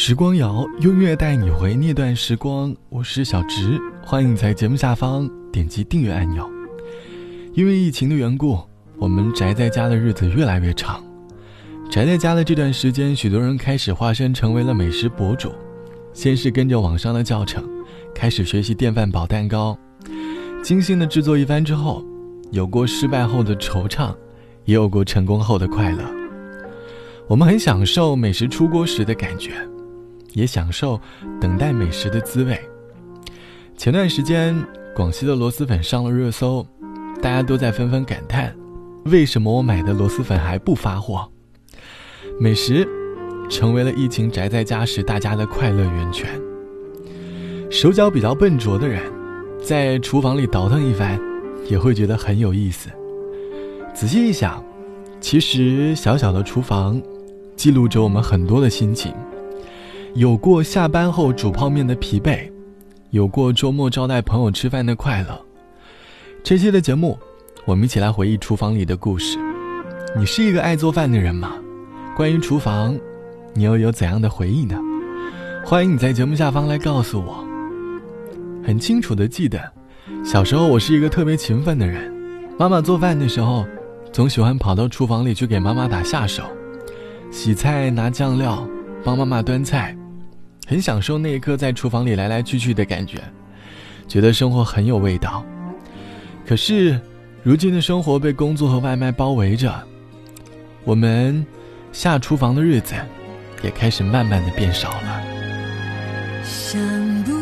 时光谣，用乐带你回那段时光。我是小直，欢迎在节目下方点击订阅按钮。因为疫情的缘故，我们宅在家的日子越来越长。宅在家的这段时间，许多人开始化身成为了美食博主。先是跟着网上的教程，开始学习电饭煲蛋糕，精心的制作一番之后，有过失败后的惆怅，也有过成功后的快乐。我们很享受美食出锅时的感觉。也享受等待美食的滋味。前段时间，广西的螺蛳粉上了热搜，大家都在纷纷感叹：为什么我买的螺蛳粉还不发货？美食成为了疫情宅在家时大家的快乐源泉。手脚比较笨拙的人，在厨房里倒腾一番，也会觉得很有意思。仔细一想，其实小小的厨房，记录着我们很多的心情。有过下班后煮泡面的疲惫，有过周末招待朋友吃饭的快乐。这期的节目，我们一起来回忆厨房里的故事。你是一个爱做饭的人吗？关于厨房，你又有怎样的回忆呢？欢迎你在节目下方来告诉我。很清楚的记得，小时候我是一个特别勤奋的人。妈妈做饭的时候，总喜欢跑到厨房里去给妈妈打下手，洗菜、拿酱料、帮妈妈端菜。很享受那一刻在厨房里来来去去的感觉，觉得生活很有味道。可是，如今的生活被工作和外卖包围着，我们下厨房的日子也开始慢慢的变少了。想不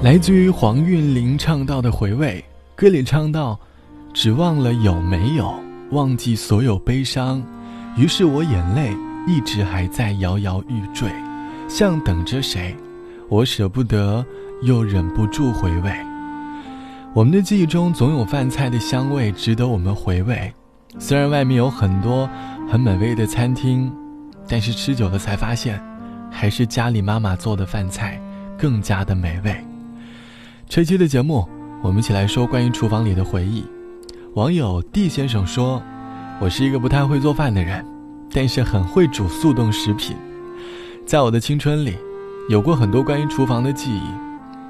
来自于黄韵玲唱到的回味，歌里唱到，只忘了有没有忘记所有悲伤，于是我眼泪一直还在摇摇欲坠，像等着谁，我舍不得又忍不住回味。我们的记忆中总有饭菜的香味值得我们回味，虽然外面有很多很美味的餐厅，但是吃久了才发现，还是家里妈妈做的饭菜更加的美味。这期的节目，我们一起来说关于厨房里的回忆。网友 D 先生说：“我是一个不太会做饭的人，但是很会煮速冻食品。在我的青春里，有过很多关于厨房的记忆。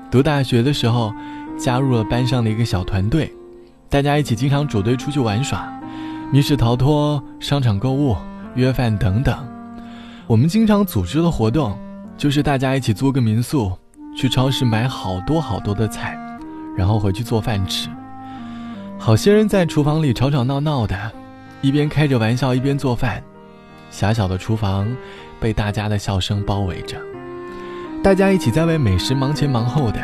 读大学的时候，加入了班上的一个小团队，大家一起经常组队出去玩耍，密室逃脱、商场购物、约饭等等。我们经常组织的活动，就是大家一起租个民宿。”去超市买好多好多的菜，然后回去做饭吃。好些人在厨房里吵吵闹闹的，一边开着玩笑一边做饭。狭小的厨房被大家的笑声包围着，大家一起在为美食忙前忙后的，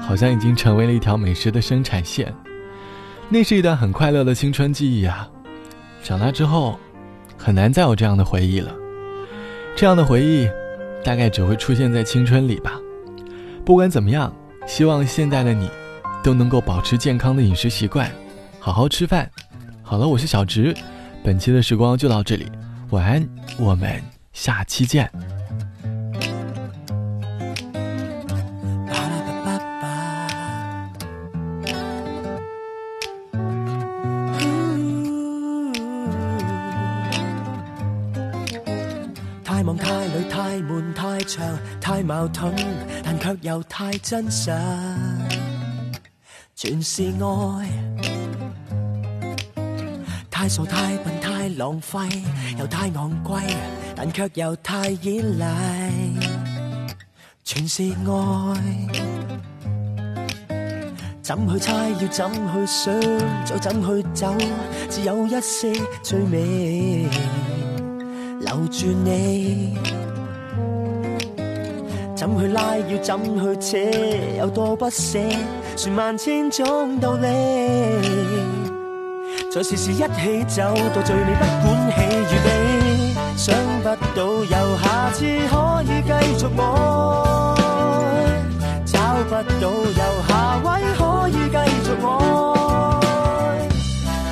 好像已经成为了一条美食的生产线。那是一段很快乐的青春记忆啊！长大之后，很难再有这样的回忆了。这样的回忆，大概只会出现在青春里吧。不管怎么样，希望现在的你都能够保持健康的饮食习惯，好好吃饭。好了，我是小植，本期的时光就到这里，晚安，我们下期见。太矛盾，但却又太真实。全是爱，太傻太笨太浪费，又太昂贵，但却又太依赖，全是爱，怎去猜？要怎去想？再怎去走？只有一些最美，留住你。怎去拉，要怎去扯，有多不舍，是万千种道理。在时时一起走到最尾，不管喜与悲，想不到有下次可以继续爱，找不到有下位可以继续爱。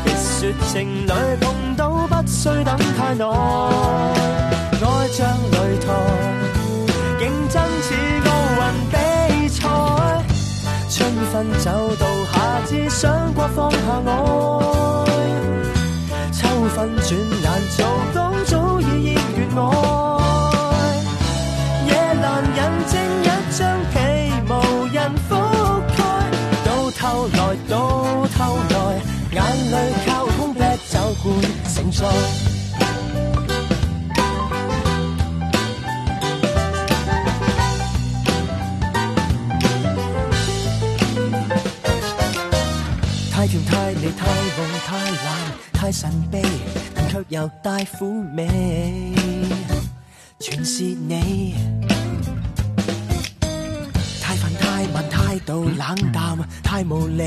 别说情侣碰到不需等太耐，爱着。分走到夏至，想過放下愛，秋分轉眼就冬，早已熱戀愛。夜阑人靜，一張被無人覆蓋，到頭來，到頭來，眼淚靠空啤酒罐醒坐。太浓太蓝太神秘，却又带苦味，全是你。太烦太慢态度冷淡太无理，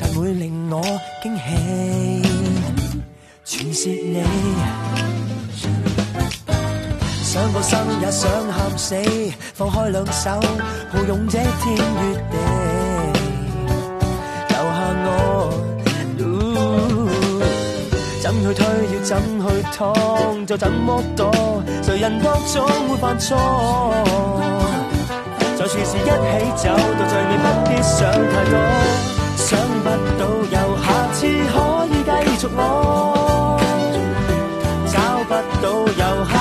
但会令我惊喜，全是你。想过生也想喊死，放开两手抱拥这天与地。怎去推，要怎去趟，就怎么躲。谁人当总会犯错？就算是一起走，到最尾不必想太多。想不到有下次，可以继续我。找不到有。